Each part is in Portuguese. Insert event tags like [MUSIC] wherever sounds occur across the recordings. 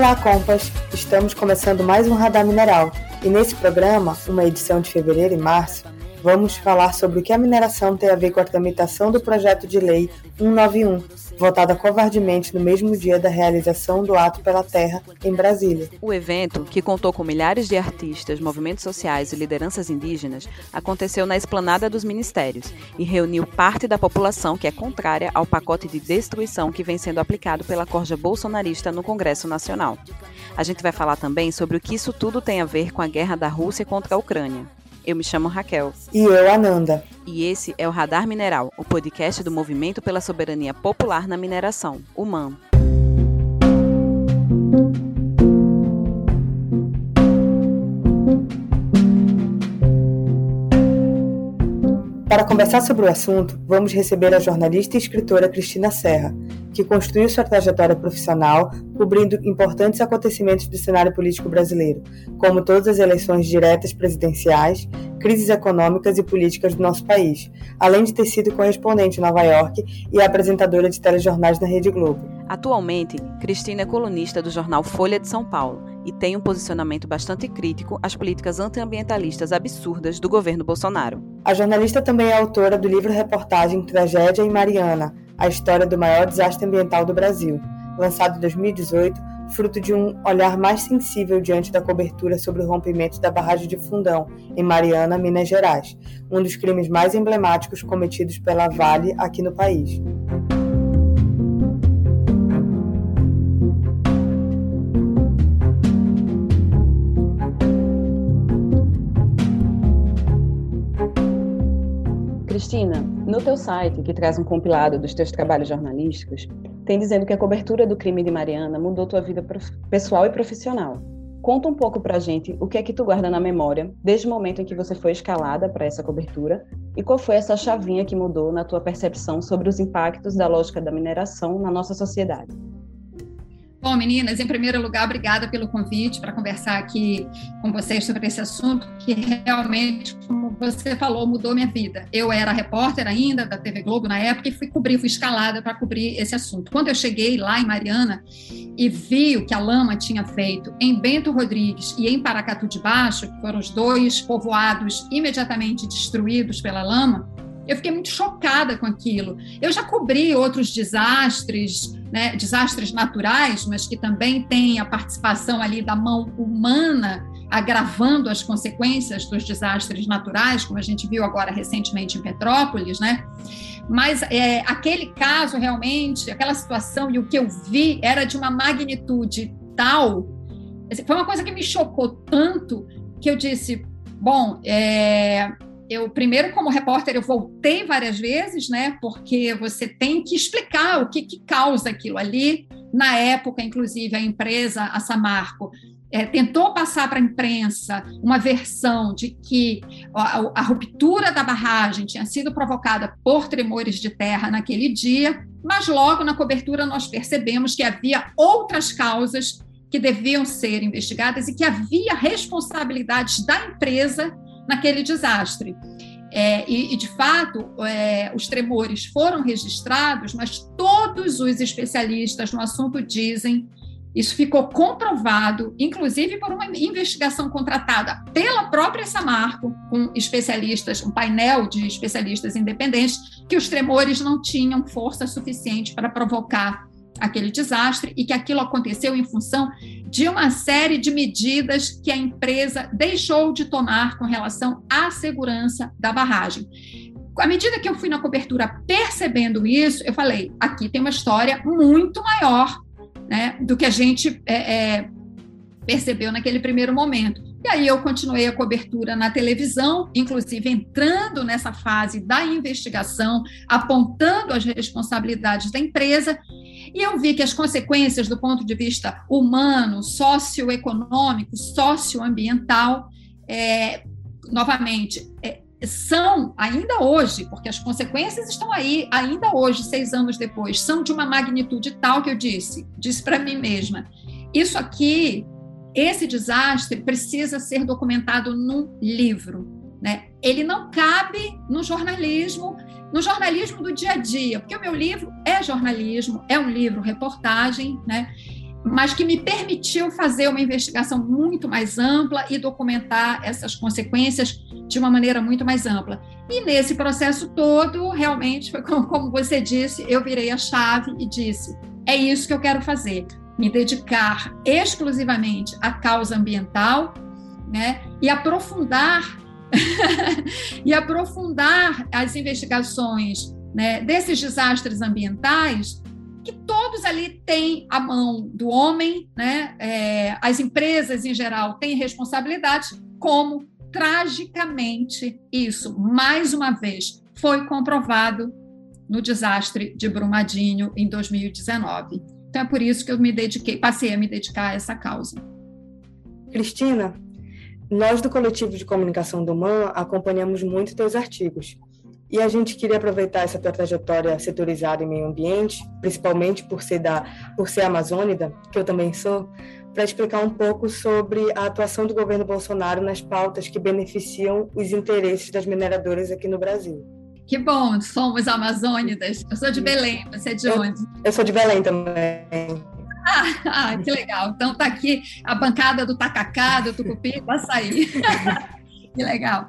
Olá, compas! Estamos começando mais um Radar Mineral e nesse programa, uma edição de fevereiro e março, vamos falar sobre o que a mineração tem a ver com a tramitação do projeto de lei 191, votada covardemente no mesmo dia da realização do ato pela terra em Brasília. O evento, que contou com milhares de artistas, movimentos sociais e lideranças indígenas, aconteceu na esplanada dos ministérios e reuniu parte da população que é contrária ao pacote de destruição que vem sendo aplicado pela corja bolsonarista no Congresso Nacional. A gente vai falar também sobre o que isso tudo tem a ver com a guerra da Rússia contra a Ucrânia. Eu me chamo Raquel. E eu, Ananda. E esse é o Radar Mineral, o podcast do Movimento pela Soberania Popular na Mineração, o MAN. Para conversar sobre o assunto, vamos receber a jornalista e escritora Cristina Serra, que construiu sua trajetória profissional cobrindo importantes acontecimentos do cenário político brasileiro, como todas as eleições diretas presidenciais, crises econômicas e políticas do nosso país, além de ter sido correspondente em Nova York e apresentadora de telejornais na Rede Globo. Atualmente, Cristina é colunista do jornal Folha de São Paulo e tem um posicionamento bastante crítico às políticas antiambientalistas absurdas do governo Bolsonaro. A jornalista também é autora do livro-reportagem Tragédia em Mariana, a história do maior desastre ambiental do Brasil, lançado em 2018, fruto de um olhar mais sensível diante da cobertura sobre o rompimento da barragem de Fundão, em Mariana, Minas Gerais, um dos crimes mais emblemáticos cometidos pela Vale aqui no país. Cristina, no teu site, que traz um compilado dos teus trabalhos jornalísticos, tem dizendo que a cobertura do crime de Mariana mudou tua vida pessoal e profissional. Conta um pouco pra gente o que é que tu guarda na memória desde o momento em que você foi escalada para essa cobertura e qual foi essa chavinha que mudou na tua percepção sobre os impactos da lógica da mineração na nossa sociedade. Bom, meninas, em primeiro lugar, obrigada pelo convite para conversar aqui com vocês sobre esse assunto que realmente, como você falou, mudou minha vida. Eu era repórter ainda da TV Globo na época e fui cobrir, fui escalada para cobrir esse assunto. Quando eu cheguei lá em Mariana e vi o que a lama tinha feito em Bento Rodrigues e em Paracatu de Baixo, que foram os dois povoados imediatamente destruídos pela lama, eu fiquei muito chocada com aquilo. Eu já cobri outros desastres, né, desastres naturais, mas que também têm a participação ali da mão humana agravando as consequências dos desastres naturais, como a gente viu agora recentemente em Petrópolis, né? Mas é, aquele caso realmente, aquela situação e o que eu vi era de uma magnitude tal, foi uma coisa que me chocou tanto que eu disse, bom, é, eu primeiro como repórter eu voltei várias vezes, né? Porque você tem que explicar o que, que causa aquilo ali. Na época, inclusive, a empresa, a Samarco, é, tentou passar para a imprensa uma versão de que a, a, ruptura da barragem tinha sido provocada por tremores de terra naquele dia, mas logo na cobertura nós percebemos que havia outras causas que deviam ser investigadas e que havia responsabilidades da empresa naquele desastre. É, e, e, de fato, é, os tremores foram registrados, mas todos os especialistas no assunto dizem, isso ficou comprovado, inclusive por uma investigação contratada pela própria Samarco, com especialistas, um painel de especialistas independentes, que os tremores não tinham força suficiente para provocar aquele desastre e que aquilo aconteceu em função de uma série de medidas que a empresa deixou de tomar com relação à segurança da barragem. À medida que eu fui na cobertura percebendo isso, eu falei: aqui tem uma história muito maior né, do que a gente é, é, percebeu naquele primeiro momento. E aí eu continuei a cobertura na televisão, inclusive entrando nessa fase da investigação, apontando as responsabilidades da empresa, e eu vi que as consequências do ponto de vista humano, socioeconômico, socioambiental, é, novamente, é, são ainda hoje, porque as consequências estão aí, ainda hoje, seis anos depois, são de uma magnitude tal que eu disse, disse para mim mesma, isso aqui, esse desastre precisa ser documentado num livro, né? Ele não cabe no jornalismo no jornalismo do dia a dia, porque o meu livro é jornalismo, é um livro reportagem, né? mas que me permitiu fazer uma investigação muito mais ampla e documentar essas consequências de uma maneira muito mais ampla. E nesse processo todo, realmente, foi como, você disse, eu virei a chave e disse: é isso que eu quero fazer, me dedicar exclusivamente à causa ambiental, né, e aprofundar [LAUGHS] e aprofundar as investigações né, desses desastres ambientais que todos ali têm a mão do homem, né? É, as empresas em geral têm responsabilidade, como tragicamente isso, mais uma vez, foi comprovado no desastre de Brumadinho em 2019. Então é por isso que eu me dediquei, passei a me dedicar a essa causa. Cristina, nós do coletivo de comunicação do MAN acompanhamos muito teus artigos e a gente queria aproveitar essa tua trajetória setorizada em meio ambiente, principalmente por ser da por ser amazônida, que eu também sou, para explicar um pouco sobre a atuação do governo Bolsonaro nas pautas que beneficiam os interesses das mineradoras aqui no Brasil. Que bom, somos amazônidas. Eu sou de Belém, você é de eu, onde? Eu sou de Belém também. Ah, ah, que legal. Então tá aqui a bancada do tacacá, do tucupi, do açaí. [LAUGHS] que legal.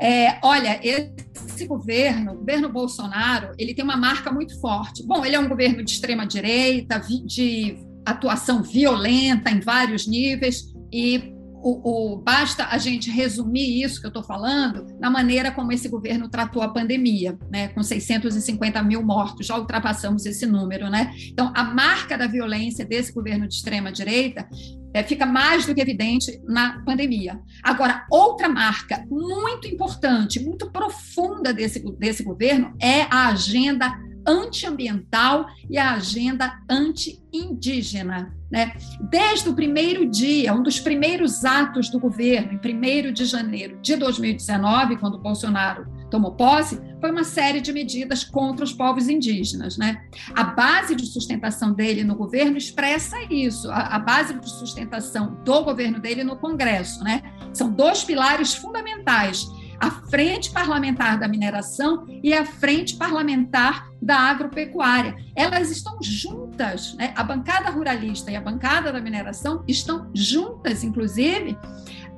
É, olha, esse governo, o governo Bolsonaro, ele tem uma marca muito forte. Bom, ele é um governo de extrema direita, de atuação violenta em vários níveis e o, o, basta a gente resumir isso que eu estou falando na maneira como esse governo tratou a pandemia, né, com 650 mil mortos, já ultrapassamos esse número, né? Então, a marca da violência desse governo de extrema direita é, fica mais do que evidente na pandemia. Agora, outra marca muito importante, muito profunda desse, desse governo é a agenda antiambiental e a agenda anti-indígena. Né? Desde o primeiro dia, um dos primeiros atos do governo, em 1 de janeiro de 2019, quando Bolsonaro tomou posse, foi uma série de medidas contra os povos indígenas. Né? A base de sustentação dele no governo expressa isso, a, a base de sustentação do governo dele no Congresso. Né? São dois pilares fundamentais a frente parlamentar da mineração e a frente parlamentar da agropecuária. Elas estão juntas, né? a bancada ruralista e a bancada da mineração estão juntas, inclusive,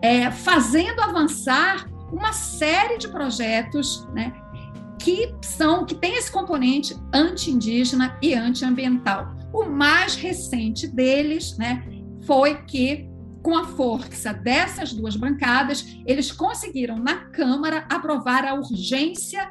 é, fazendo avançar uma série de projetos né, que são que tem esse componente anti-indígena e antiambiental. O mais recente deles né, foi que com a força dessas duas bancadas, eles conseguiram na Câmara aprovar a urgência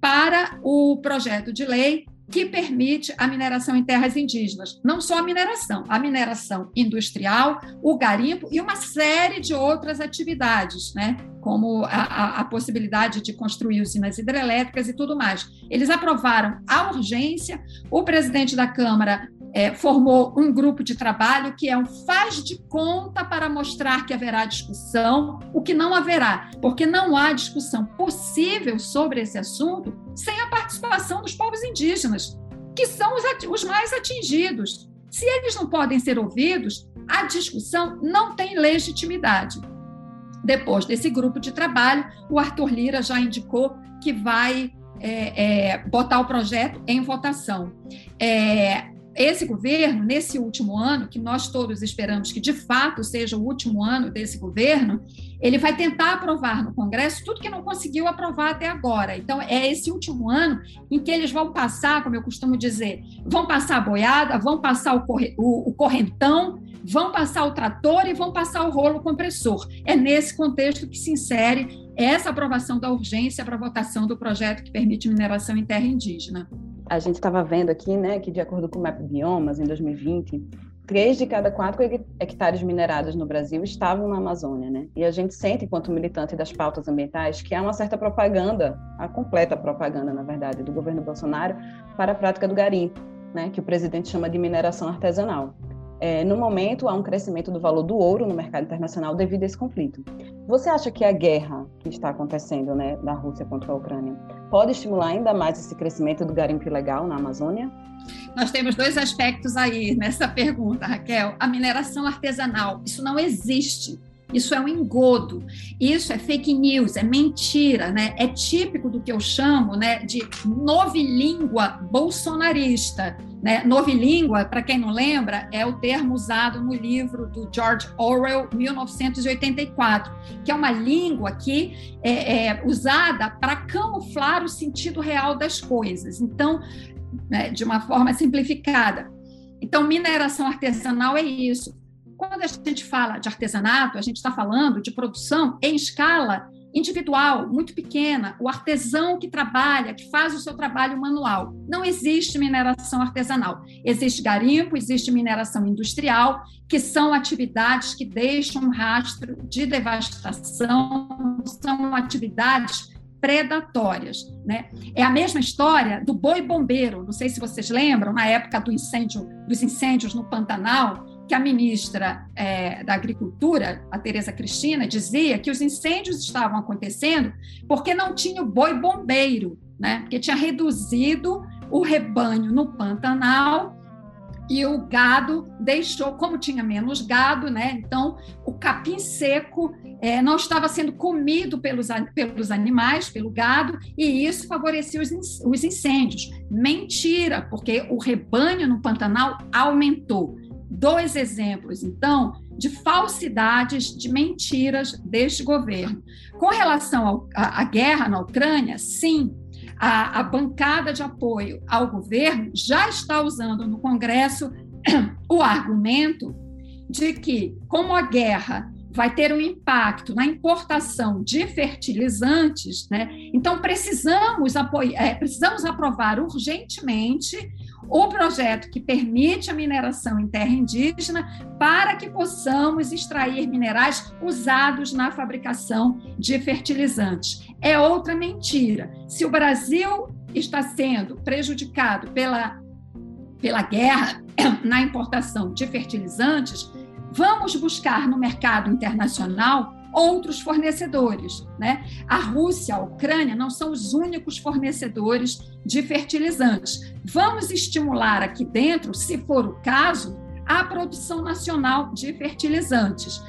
para o projeto de lei que permite a mineração em terras indígenas. Não só a mineração, a mineração industrial, o garimpo e uma série de outras atividades, né? como a, a, a possibilidade de construir usinas hidrelétricas e tudo mais. Eles aprovaram a urgência, o presidente da Câmara é, formou um grupo de trabalho que é um faz de conta para mostrar que haverá discussão, o que não haverá, porque não há discussão possível sobre esse assunto sem a participação dos povos indígenas, que são os, os mais atingidos. Se eles não podem ser ouvidos, a discussão não tem legitimidade. Depois desse grupo de trabalho, o Arthur Lira já indicou que vai é, é, botar o projeto em votação. É, esse governo, nesse último ano, que nós todos esperamos que de fato seja o último ano desse governo, ele vai tentar aprovar no Congresso tudo que não conseguiu aprovar até agora. Então, é esse último ano em que eles vão passar, como eu costumo dizer, vão passar a boiada, vão passar o, corre, o, o correntão, vão passar o trator e vão passar o rolo compressor. É nesse contexto que se insere essa aprovação da urgência para votação do projeto que permite mineração em terra indígena a gente estava vendo aqui, né, que de acordo com o Map Biomas, em 2020, três de cada quatro hectares minerados no Brasil estavam na Amazônia, né? E a gente sente, enquanto militante das pautas ambientais, que há uma certa propaganda, a completa propaganda, na verdade, do governo Bolsonaro para a prática do garimpo, né, que o presidente chama de mineração artesanal. É, no momento, há um crescimento do valor do ouro no mercado internacional devido a esse conflito. Você acha que a guerra que está acontecendo né, da Rússia contra a Ucrânia pode estimular ainda mais esse crescimento do garimpo ilegal na Amazônia? Nós temos dois aspectos aí nessa pergunta, Raquel. A mineração artesanal, isso não existe. Isso é um engodo, isso é fake news, é mentira, né? É típico do que eu chamo né, de novilíngua bolsonarista. Né? Novilíngua, para quem não lembra, é o termo usado no livro do George Orwell, 1984, que é uma língua que é, é usada para camuflar o sentido real das coisas. Então, né, de uma forma simplificada. Então, mineração artesanal é isso quando a gente fala de artesanato, a gente está falando de produção em escala individual, muito pequena, o artesão que trabalha, que faz o seu trabalho manual. Não existe mineração artesanal. Existe garimpo, existe mineração industrial, que são atividades que deixam um rastro de devastação, são atividades predatórias, né? É a mesma história do boi bombeiro. Não sei se vocês lembram, na época do incêndio, dos incêndios no Pantanal, que a ministra é, da Agricultura, a Tereza Cristina, dizia que os incêndios estavam acontecendo porque não tinha o boi bombeiro, né? porque tinha reduzido o rebanho no Pantanal e o gado deixou, como tinha menos gado, né? Então o capim seco é, não estava sendo comido pelos, pelos animais, pelo gado, e isso favorecia os, os incêndios. Mentira, porque o rebanho no Pantanal aumentou dois exemplos, então, de falsidades, de mentiras deste governo. Com relação à guerra na Ucrânia, sim, a, a, bancada de apoio ao governo já está usando no Congresso [CLEARS THROAT] o argumento de que, como a guerra vai ter um impacto na importação de fertilizantes, né? então precisamos, apoiar, é, precisamos aprovar urgentemente o projeto que permite a mineração em terra indígena para que possamos extrair minerais usados na fabricação de fertilizantes. É outra mentira. Se o Brasil está sendo prejudicado pela, pela guerra na importação de fertilizantes, vamos buscar no mercado internacional outros fornecedores. Né? A Rússia, a Ucrânia não são os únicos fornecedores de fertilizantes. Vamos estimular aqui dentro, se for o caso, a produção nacional de fertilizantes.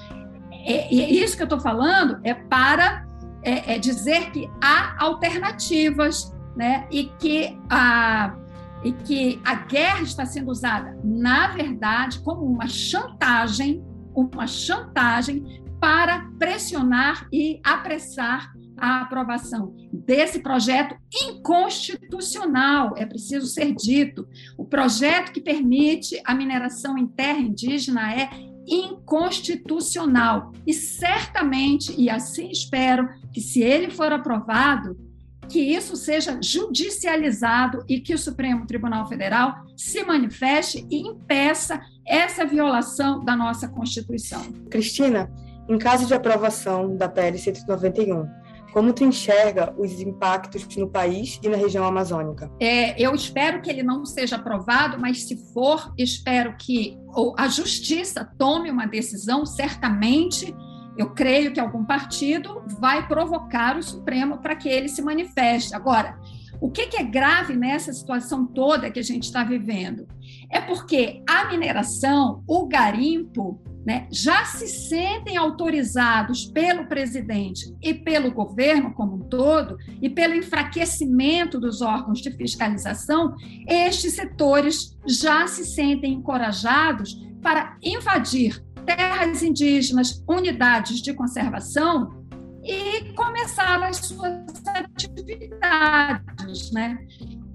E, isso que eu estou falando é para é, é dizer que há alternativas né? e, que a, e que a guerra está sendo usada, na verdade, como uma chantagem uma chantagem para pressionar e apressar a aprovação desse projeto inconstitucional, é preciso ser dito. O projeto que permite a mineração em terra indígena é inconstitucional e certamente, e assim espero, que se ele for aprovado, que isso seja judicializado e que o Supremo Tribunal Federal se manifeste e impeça essa violação da nossa Constituição. Cristina, em caso de aprovação da PL 191, como tu enxerga os impactos no país e na região amazônica? É, eu espero que ele não seja aprovado, mas se for, espero que a justiça tome uma decisão, certamente. Eu creio que algum partido vai provocar o Supremo para que ele se manifeste. Agora, o que, é grave nessa situação toda que a gente está vivendo? É porque a mineração, o garimpo, né, já se sentem autorizados pelo presidente e pelo governo como um todo, e pelo enfraquecimento dos órgãos de fiscalização, estes setores já se sentem encorajados para invadir terras indígenas, unidades de conservação e começar as suas atividades, né?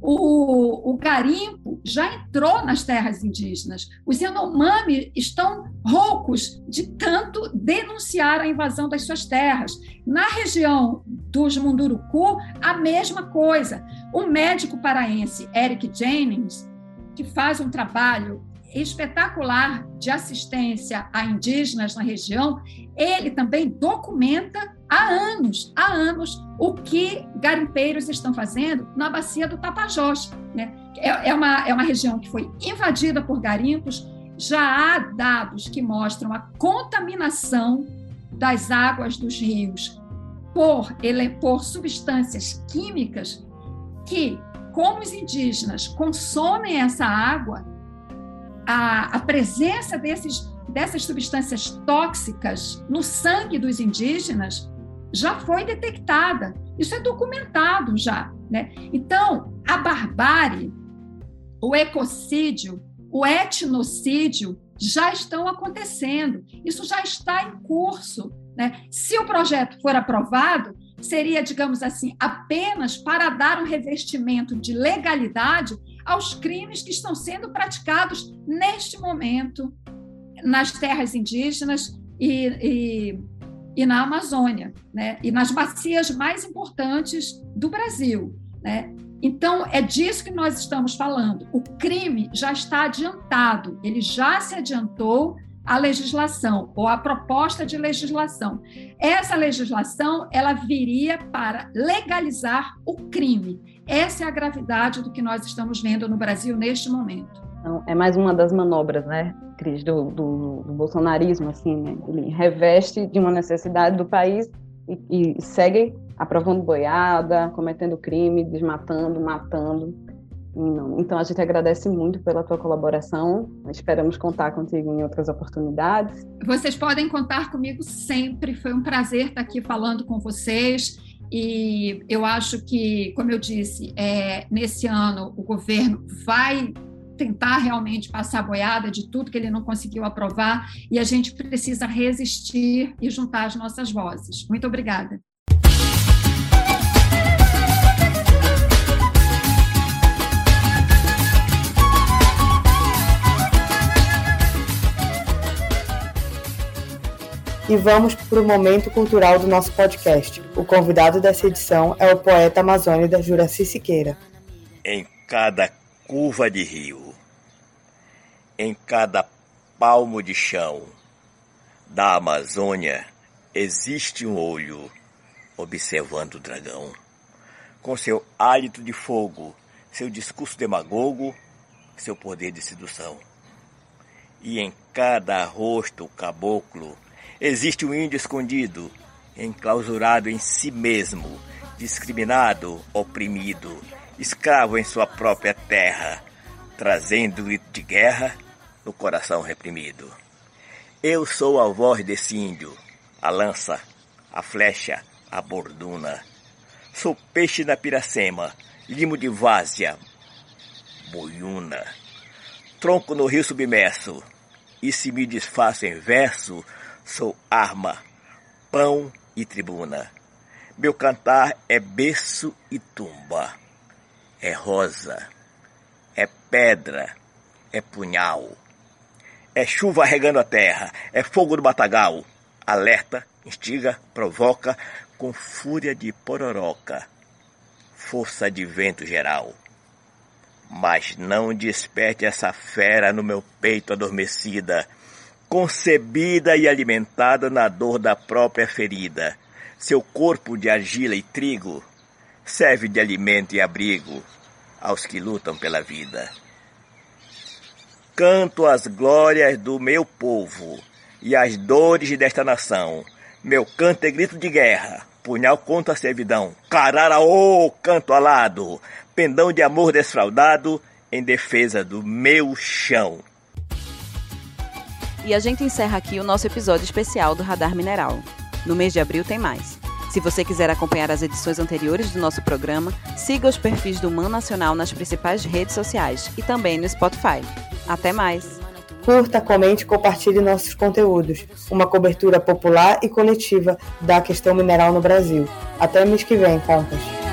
O, o, garimpo já entrou nas terras indígenas. Os Yanomami estão roucos de tanto denunciar a invasão das suas terras. Na região dos Munduruku, a mesma coisa. O médico paraense Eric Jennings, que faz um trabalho espetacular de assistência a indígenas na região, ele também documenta há anos, há anos, o que garimpeiros estão fazendo na bacia do Tapajós. Né? É, é, uma, é uma região que foi invadida por garimpos, já há dados que mostram a contaminação das águas dos rios por, por substâncias químicas que, como os indígenas consomem essa água, a, a presença desses dessas substâncias tóxicas no sangue dos indígenas já foi detectada. Isso é documentado já. Né? Então, a barbárie, o ecocídio, o etnocídio já estão acontecendo. Isso já está em curso. Né? Se o projeto for aprovado, seria, digamos assim, apenas para dar um revestimento de legalidade aos crimes que estão sendo praticados neste momento nas terras indígenas e, e, e na Amazônia, né? e nas bacias mais importantes do Brasil. Né? Então, é disso que nós estamos falando. O crime já está adiantado, ele já se adiantou à legislação ou à proposta de legislação. Essa legislação ela viria para legalizar o crime. Essa é a gravidade do que nós estamos vendo no Brasil neste momento. Então, é mais uma das manobras, né, Cris, do, do, do bolsonarismo, assim, né? ele reveste de uma necessidade do país e, e segue aprovando boiada, cometendo crime, desmatando, matando. Então a gente agradece muito pela tua colaboração. Esperamos contar contigo em outras oportunidades. Vocês podem contar comigo sempre. Foi um prazer estar aqui falando com vocês. E eu acho que, como eu disse, é, nesse ano o governo vai tentar realmente passar a boiada de tudo que ele não conseguiu aprovar e a gente precisa resistir e juntar as nossas vozes. Muito obrigada. E vamos para o momento cultural do nosso podcast. O convidado dessa edição é o poeta amazônida Juraci Siqueira. Em cada curva de rio, em cada palmo de chão da Amazônia, existe um olho observando o dragão. Com seu hálito de fogo, seu discurso demagogo, seu poder de sedução. E em cada rosto caboclo Existe um índio escondido, enclausurado em si mesmo, discriminado, oprimido, escravo em sua própria terra, trazendo o grito de guerra no coração reprimido. Eu sou a voz desse índio, a lança, a flecha, a borduna. Sou peixe na piracema, limo de várzea, boiuna. Tronco no rio submerso, e se me desfaço em verso, sou arma, pão e tribuna. Meu cantar é berço e tumba, é rosa, é pedra, é punhal, é chuva regando a terra, é fogo do matagal, alerta, instiga, provoca com fúria de pororoca, força de vento geral. Mas não desperte essa fera no meu peito adormecida, concebida e alimentada na dor da própria ferida. Seu corpo de argila e trigo serve de alimento e abrigo aos que lutam pela vida. Canto as glórias do meu povo e as dores desta nação. Meu canto é grito de guerra, punhal contra a servidão. Cararaô, canto alado, pendão de amor desfraudado em defesa do meu chão. E a gente encerra aqui o nosso episódio especial do Radar Mineral. No mês de abril tem mais. Se você quiser acompanhar as edições anteriores do nosso programa, siga os perfis do Man Nacional nas principais redes sociais e também no Spotify. Até mais! Curta, comente e compartilhe nossos conteúdos. Uma cobertura popular e coletiva da questão mineral no Brasil. Até mês que vem, contas.